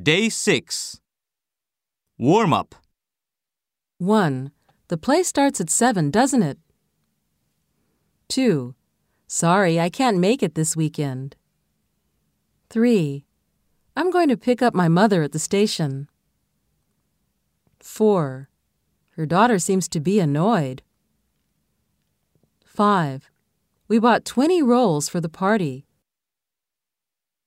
Day 6. Warm up. 1. The play starts at 7, doesn't it? 2. Sorry, I can't make it this weekend. 3. I'm going to pick up my mother at the station. 4. Her daughter seems to be annoyed. 5. We bought 20 rolls for the party.